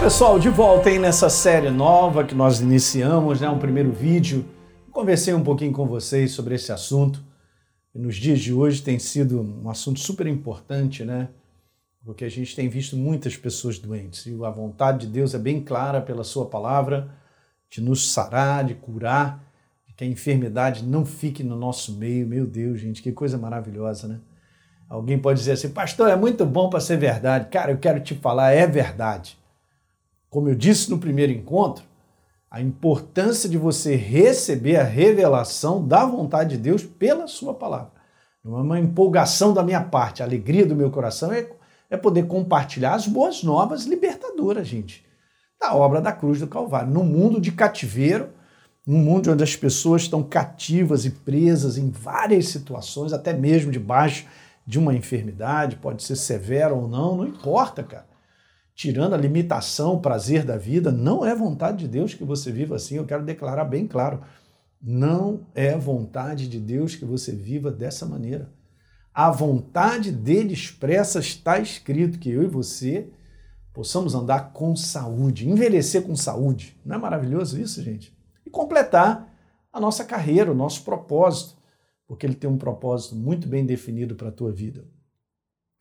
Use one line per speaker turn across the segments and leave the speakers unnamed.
pessoal, de volta aí nessa série nova que nós iniciamos, né? Um primeiro vídeo. Conversei um pouquinho com vocês sobre esse assunto. Nos dias de hoje tem sido um assunto super importante, né? Porque a gente tem visto muitas pessoas doentes. E a vontade de Deus é bem clara pela Sua palavra de nos sarar, de curar, de que a enfermidade não fique no nosso meio. Meu Deus, gente, que coisa maravilhosa, né? Alguém pode dizer assim, pastor, é muito bom para ser verdade. Cara, eu quero te falar, é verdade. Como eu disse no primeiro encontro, a importância de você receber a revelação da vontade de Deus pela sua palavra. Não é uma empolgação da minha parte, a alegria do meu coração é, é poder compartilhar as boas novas libertadoras, gente, da obra da cruz do Calvário. No mundo de cativeiro, num mundo onde as pessoas estão cativas e presas em várias situações, até mesmo debaixo de uma enfermidade, pode ser severa ou não, não importa, cara tirando a limitação, o prazer da vida, não é vontade de Deus que você viva assim. Eu quero declarar bem claro. Não é vontade de Deus que você viva dessa maneira. A vontade dele expressa está escrito que eu e você possamos andar com saúde, envelhecer com saúde. Não é maravilhoso isso, gente? E completar a nossa carreira, o nosso propósito, porque ele tem um propósito muito bem definido para a tua vida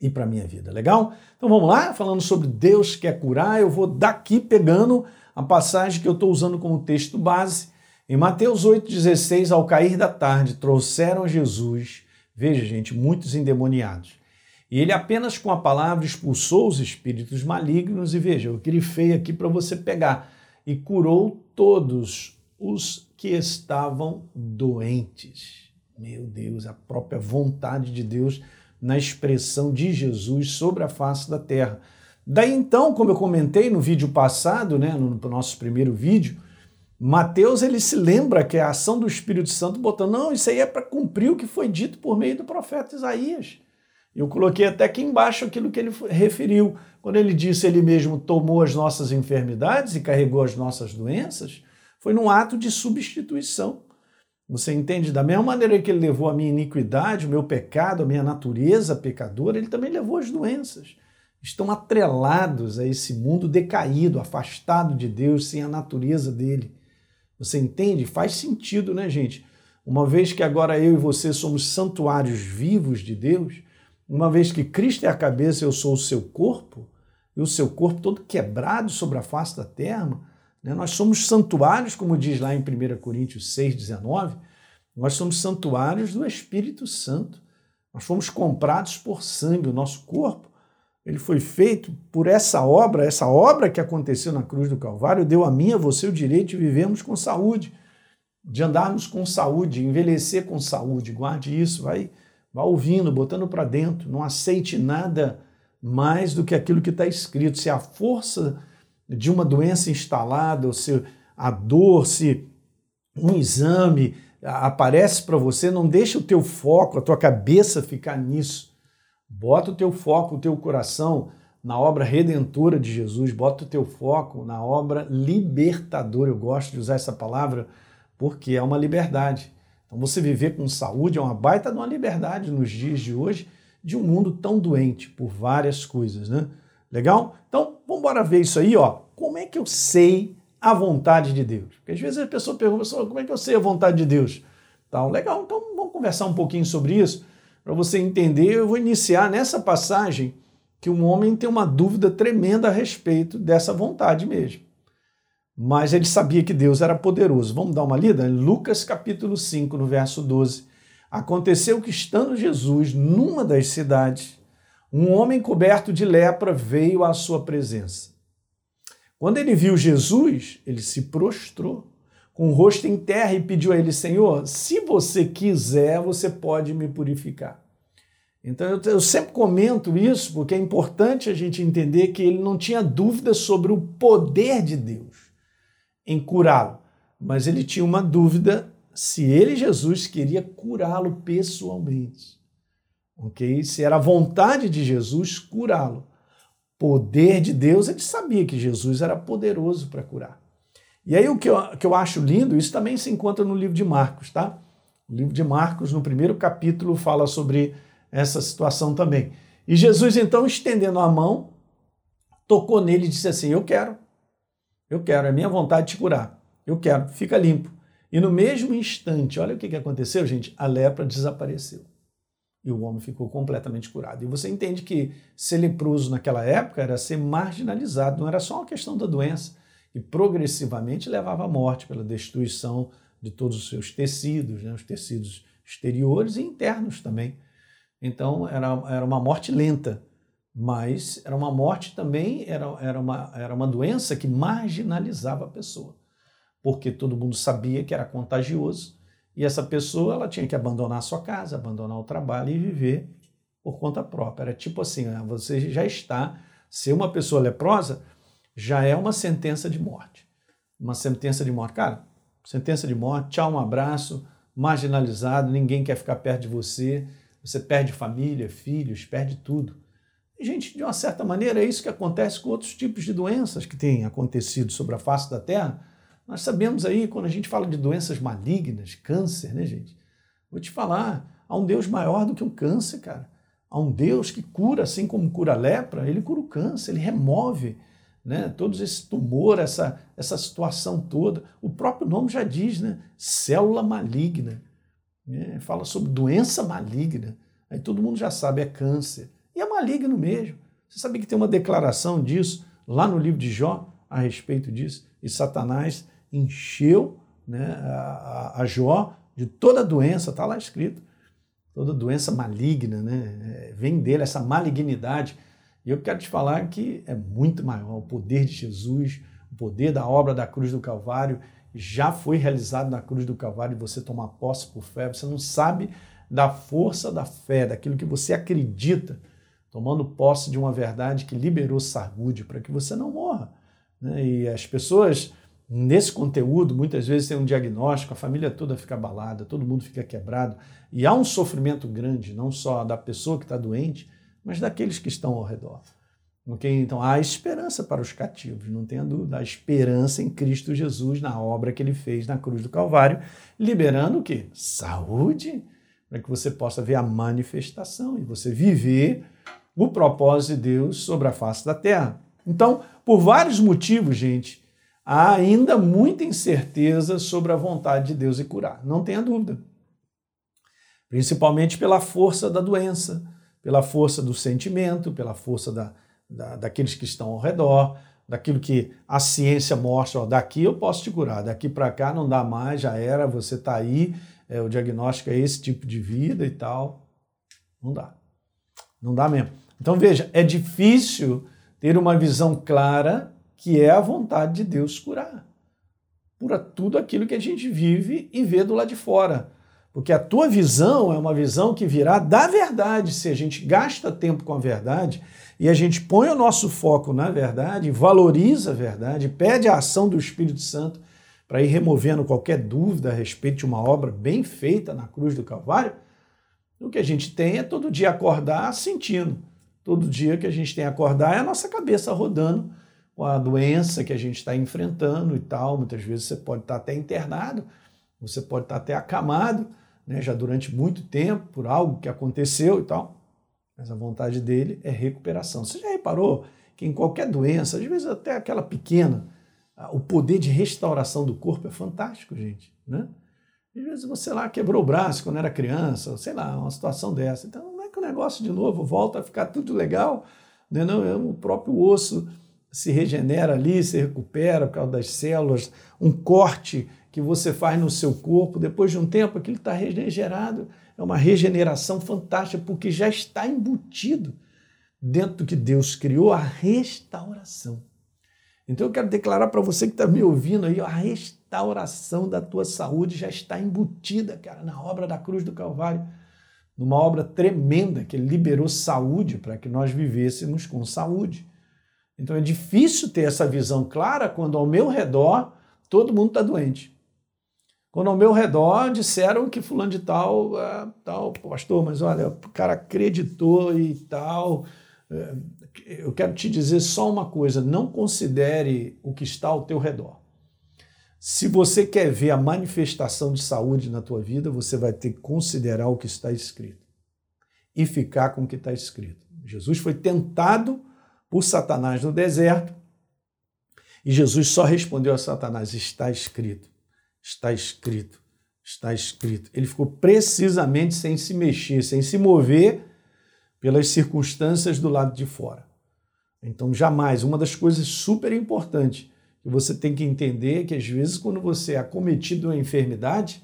e para minha vida. Legal? Então vamos lá, falando sobre Deus quer curar, eu vou daqui pegando a passagem que eu estou usando como texto base. Em Mateus 8,16, ao cair da tarde, trouxeram Jesus, veja gente, muitos endemoniados. E ele apenas com a palavra expulsou os espíritos malignos, e veja, eu grifei aqui para você pegar, e curou todos os que estavam doentes. Meu Deus, a própria vontade de Deus na expressão de Jesus sobre a face da terra. Daí então, como eu comentei no vídeo passado, né, no nosso primeiro vídeo, Mateus ele se lembra que é a ação do Espírito Santo botando, não, isso aí é para cumprir o que foi dito por meio do profeta Isaías. Eu coloquei até aqui embaixo aquilo que ele referiu, quando ele disse ele mesmo tomou as nossas enfermidades e carregou as nossas doenças, foi num ato de substituição. Você entende? Da mesma maneira que ele levou a minha iniquidade, o meu pecado, a minha natureza pecadora, ele também levou as doenças. Estão atrelados a esse mundo decaído, afastado de Deus, sem a natureza dele. Você entende? Faz sentido, né, gente? Uma vez que agora eu e você somos santuários vivos de Deus, uma vez que Cristo é a cabeça, eu sou o seu corpo, e o seu corpo todo quebrado sobre a face da terra? Nós somos santuários, como diz lá em 1 Coríntios 6,19, nós somos santuários do Espírito Santo. Nós fomos comprados por sangue, o nosso corpo. Ele foi feito por essa obra, essa obra que aconteceu na cruz do Calvário, deu a mim a você o direito de vivermos com saúde, de andarmos com saúde, envelhecer com saúde. Guarde isso, vai, vai ouvindo, botando para dentro. Não aceite nada mais do que aquilo que está escrito. Se a força de uma doença instalada, ou se a dor, se um exame aparece para você, não deixa o teu foco, a tua cabeça ficar nisso. Bota o teu foco, o teu coração na obra redentora de Jesus, bota o teu foco na obra libertadora. Eu gosto de usar essa palavra porque é uma liberdade. Então você viver com saúde é uma baita de uma liberdade nos dias de hoje de um mundo tão doente por várias coisas, né? Legal? Então, vamos embora ver isso aí, ó. Como é que eu sei a vontade de Deus? Porque às vezes a pessoa pergunta, como é que eu sei a vontade de Deus? Então, legal, então vamos conversar um pouquinho sobre isso. Para você entender, eu vou iniciar nessa passagem que um homem tem uma dúvida tremenda a respeito dessa vontade mesmo. Mas ele sabia que Deus era poderoso. Vamos dar uma lida? Lucas capítulo 5, no verso 12. Aconteceu que, estando Jesus numa das cidades, um homem coberto de lepra veio à sua presença. Quando ele viu Jesus, ele se prostrou com o rosto em terra e pediu a ele: Senhor, se você quiser, você pode me purificar. Então eu, sempre comento isso porque é importante a gente entender que ele não tinha dúvida sobre o poder de Deus em curá-lo, mas ele tinha uma dúvida se ele, Jesus, queria curá-lo pessoalmente ok? Se era a vontade de Jesus curá-lo. Poder de Deus, ele sabia que Jesus era poderoso para curar. E aí o que eu, que eu acho lindo, isso também se encontra no livro de Marcos, tá? O livro de Marcos, no primeiro capítulo, fala sobre essa situação também. E Jesus, então, estendendo a mão, tocou nele e disse assim: Eu quero, eu quero, é minha vontade de te curar, eu quero, fica limpo. E no mesmo instante, olha o que aconteceu, gente: a lepra desapareceu. E o homem ficou completamente curado. E você entende que ser leproso naquela época era ser marginalizado, não era só uma questão da doença, e progressivamente levava à morte pela destruição de todos os seus tecidos, né, os tecidos exteriores e internos também. Então era, era uma morte lenta, mas era uma morte também, era, era, uma, era uma doença que marginalizava a pessoa, porque todo mundo sabia que era contagioso e essa pessoa ela tinha que abandonar a sua casa, abandonar o trabalho e viver por conta própria. Era tipo assim, ah, você já está, ser uma pessoa leprosa já é uma sentença de morte. Uma sentença de morte. Cara, sentença de morte, tchau, um abraço, marginalizado, ninguém quer ficar perto de você, você perde família, filhos, perde tudo. Gente, de uma certa maneira, é isso que acontece com outros tipos de doenças que têm acontecido sobre a face da Terra nós sabemos aí, quando a gente fala de doenças malignas, câncer, né, gente? Vou te falar, há um Deus maior do que o câncer, cara. Há um Deus que cura, assim como cura a lepra, ele cura o câncer, ele remove né, todos esse tumor, essa, essa situação toda. O próprio nome já diz, né? Célula maligna. Né? Fala sobre doença maligna. Aí todo mundo já sabe, é câncer. E é maligno mesmo. Você sabe que tem uma declaração disso lá no livro de Jó a respeito disso? E Satanás encheu né, a, a Jó de toda doença, está lá escrito, toda doença maligna, né, é, vem dele essa malignidade. E eu quero te falar que é muito maior o poder de Jesus, o poder da obra da cruz do Calvário já foi realizado na cruz do Calvário você tomar posse por fé. Você não sabe da força da fé, daquilo que você acredita, tomando posse de uma verdade que liberou saúde para que você não morra. Né? E as pessoas Nesse conteúdo, muitas vezes tem um diagnóstico, a família toda fica abalada, todo mundo fica quebrado, e há um sofrimento grande, não só da pessoa que está doente, mas daqueles que estão ao redor. Okay? Então há esperança para os cativos, não tenha dúvida, há esperança em Cristo Jesus, na obra que ele fez na cruz do Calvário, liberando o quê? Saúde, para que você possa ver a manifestação e você viver o propósito de Deus sobre a face da terra. Então, por vários motivos, gente, há ainda muita incerteza sobre a vontade de Deus em curar, não tenha dúvida. Principalmente pela força da doença, pela força do sentimento, pela força da, da, daqueles que estão ao redor, daquilo que a ciência mostra, ó, daqui eu posso te curar, daqui para cá não dá mais, já era, você está aí, é, o diagnóstico é esse tipo de vida e tal. Não dá. Não dá mesmo. Então veja, é difícil ter uma visão clara que é a vontade de Deus curar. Cura tudo aquilo que a gente vive e vê do lado de fora. Porque a tua visão é uma visão que virá da verdade. Se a gente gasta tempo com a verdade e a gente põe o nosso foco na verdade, valoriza a verdade, pede a ação do Espírito Santo para ir removendo qualquer dúvida a respeito de uma obra bem feita na cruz do Calvário, o que a gente tem é todo dia acordar sentindo. Todo dia que a gente tem acordar é a nossa cabeça rodando com a doença que a gente está enfrentando e tal. Muitas vezes você pode estar tá até internado, você pode estar tá até acamado, né, já durante muito tempo, por algo que aconteceu e tal. Mas a vontade dele é recuperação. Você já reparou que em qualquer doença, às vezes até aquela pequena, o poder de restauração do corpo é fantástico, gente. Né? Às vezes você lá quebrou o braço quando era criança, sei lá, uma situação dessa. Então não é que o negócio de novo volta a ficar tudo legal, né? não, é o próprio osso se regenera ali, se recupera por causa das células, um corte que você faz no seu corpo, depois de um tempo aquilo está regenerado, é uma regeneração fantástica, porque já está embutido dentro do que Deus criou, a restauração. Então eu quero declarar para você que está me ouvindo aí, a restauração da tua saúde já está embutida, cara, na obra da cruz do Calvário, numa obra tremenda que liberou saúde para que nós vivêssemos com saúde. Então é difícil ter essa visão clara quando ao meu redor todo mundo está doente. Quando ao meu redor disseram que fulano de tal, é, tal, pastor, mas olha, o cara acreditou e tal. É, eu quero te dizer só uma coisa: não considere o que está ao teu redor. Se você quer ver a manifestação de saúde na tua vida, você vai ter que considerar o que está escrito e ficar com o que está escrito. Jesus foi tentado por Satanás no deserto. E Jesus só respondeu a Satanás: Está escrito, está escrito, está escrito. Ele ficou precisamente sem se mexer, sem se mover pelas circunstâncias do lado de fora. Então, jamais, uma das coisas super importantes que você tem que entender é que às vezes quando você é acometido uma enfermidade,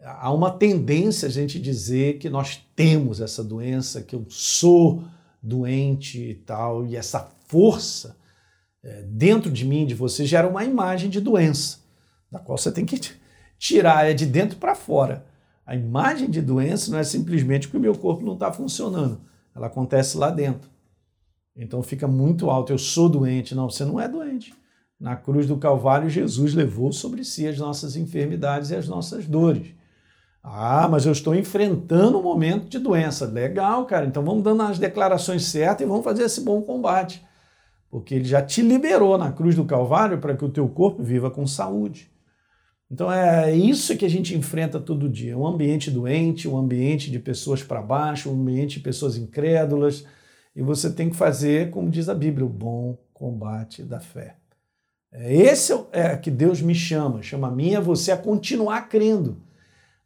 há uma tendência a gente dizer que nós temos essa doença, que eu sou doente e tal, e essa força é, dentro de mim, de você, gera uma imagem de doença, da qual você tem que tirar, é de dentro para fora. A imagem de doença não é simplesmente que o meu corpo não está funcionando, ela acontece lá dentro. Então fica muito alto, eu sou doente. Não, você não é doente. Na cruz do Calvário, Jesus levou sobre si as nossas enfermidades e as nossas dores. Ah, mas eu estou enfrentando um momento de doença. Legal, cara. Então vamos dando as declarações certas e vamos fazer esse bom combate. Porque ele já te liberou na cruz do Calvário para que o teu corpo viva com saúde. Então é isso que a gente enfrenta todo dia: um ambiente doente, um ambiente de pessoas para baixo, um ambiente de pessoas incrédulas. E você tem que fazer, como diz a Bíblia, o bom combate da fé. É, esse é que Deus me chama, chama a mim e a você a continuar crendo,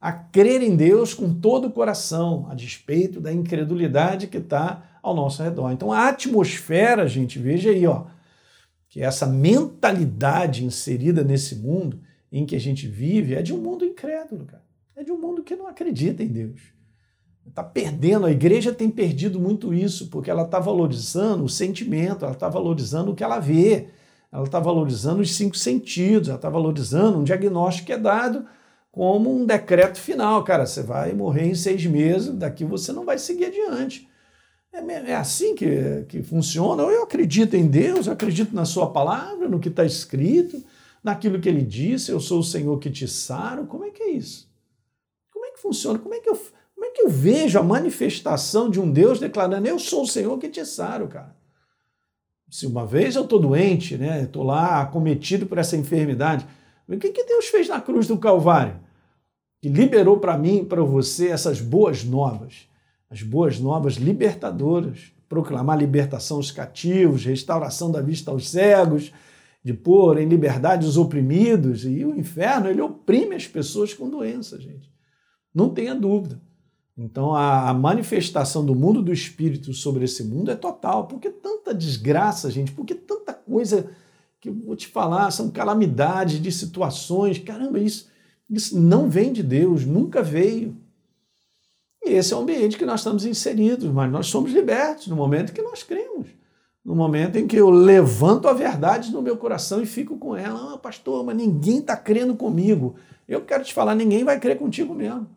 a crer em Deus com todo o coração, a despeito da incredulidade que está ao nosso redor. Então a atmosfera, gente, veja aí, ó, que essa mentalidade inserida nesse mundo em que a gente vive é de um mundo incrédulo, cara. É de um mundo que não acredita em Deus. Está perdendo, a igreja tem perdido muito isso, porque ela está valorizando o sentimento, ela está valorizando o que ela vê, ela está valorizando os cinco sentidos, ela está valorizando um diagnóstico que é dado como um decreto final. Cara, você vai morrer em seis meses, daqui você não vai seguir adiante. É, é assim que, que funciona. Eu acredito em Deus, eu acredito na Sua palavra, no que está escrito, naquilo que Ele disse, eu sou o Senhor que te saro. Como é que é isso? Como é que funciona? Como é que eu, como é que eu vejo a manifestação de um Deus declarando: Eu sou o Senhor que te saro, cara? Se uma vez eu estou doente, né? Estou lá acometido por essa enfermidade. O que, que Deus fez na cruz do Calvário? Que liberou para mim e para você essas boas novas, as boas novas libertadoras, proclamar libertação aos cativos, restauração da vista aos cegos, de pôr em liberdade os oprimidos. E o inferno, ele oprime as pessoas com doença, gente. Não tenha dúvida. Então a manifestação do mundo do espírito sobre esse mundo é total. Por que tanta desgraça, gente? Por que tanta coisa que eu vou te falar, são calamidades de situações. Caramba, isso, isso não vem de Deus, nunca veio. E esse é o ambiente que nós estamos inseridos, mas nós somos libertos no momento que nós cremos. No momento em que eu levanto a verdade no meu coração e fico com ela. Ah, pastor, mas ninguém está crendo comigo. Eu quero te falar, ninguém vai crer contigo mesmo.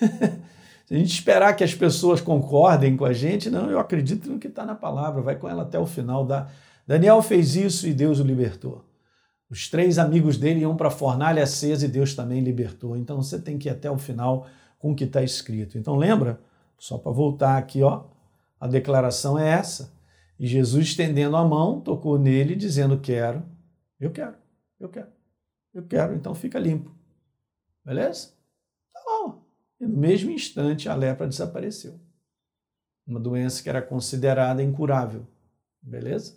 Se a gente esperar que as pessoas concordem com a gente, não, eu acredito no que está na palavra, vai com ela até o final. Da... Daniel fez isso e Deus o libertou. Os três amigos dele iam para a fornalha acesa e Deus também libertou. Então você tem que ir até o final com o que está escrito. Então lembra, só para voltar aqui, ó, a declaração é essa. E Jesus, estendendo a mão, tocou nele, dizendo: Quero, eu quero, eu quero, eu quero, então fica limpo. Beleza? Tá bom. E no mesmo instante a lepra desapareceu. Uma doença que era considerada incurável. Beleza?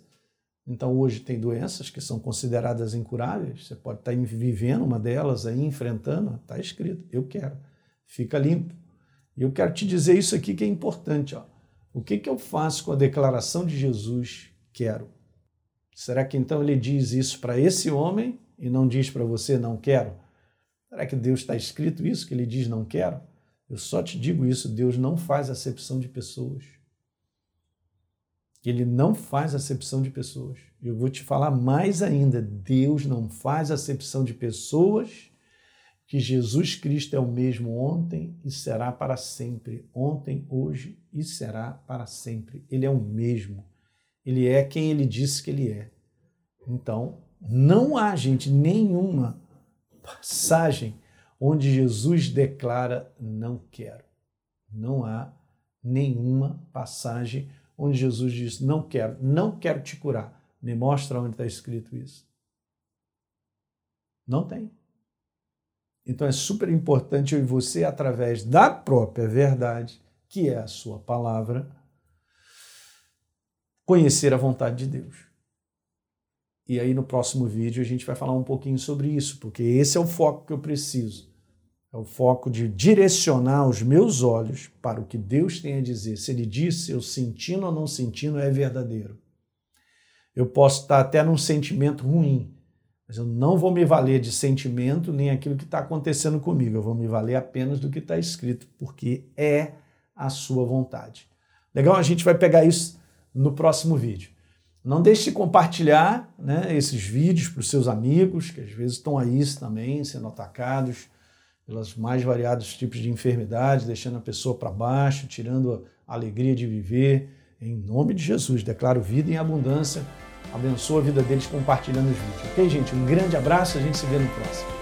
Então hoje tem doenças que são consideradas incuráveis. Você pode estar vivendo uma delas aí, enfrentando. Está escrito, eu quero. Fica limpo. E eu quero te dizer isso aqui que é importante. Ó. O que, que eu faço com a declaração de Jesus? Quero. Será que então ele diz isso para esse homem e não diz para você não quero? Será que Deus está escrito isso que ele diz não quero? Eu só te digo isso, Deus não faz acepção de pessoas. Ele não faz acepção de pessoas. Eu vou te falar mais ainda, Deus não faz acepção de pessoas, que Jesus Cristo é o mesmo ontem e será para sempre. Ontem, hoje e será para sempre. Ele é o mesmo. Ele é quem ele disse que ele é. Então, não há, gente, nenhuma passagem onde Jesus declara: Não quero. Não há nenhuma passagem onde Jesus diz: Não quero, não quero te curar. Me mostra onde está escrito isso. Não tem. Então é super importante eu e você, através da própria verdade, que é a sua palavra, conhecer a vontade de Deus. E aí no próximo vídeo a gente vai falar um pouquinho sobre isso, porque esse é o foco que eu preciso. É o foco de direcionar os meus olhos para o que Deus tem a dizer. Se Ele disse, eu sentindo ou não sentindo, é verdadeiro. Eu posso estar até num sentimento ruim, mas eu não vou me valer de sentimento nem aquilo que está acontecendo comigo. Eu vou me valer apenas do que está escrito, porque é a sua vontade. Legal? A gente vai pegar isso no próximo vídeo. Não deixe de compartilhar né, esses vídeos para os seus amigos, que às vezes estão aí também sendo atacados pelos mais variados tipos de enfermidades, deixando a pessoa para baixo, tirando a alegria de viver. Em nome de Jesus, declaro vida em abundância. Abençoa a vida deles compartilhando os vídeos. Ok, gente? Um grande abraço, a gente se vê no próximo.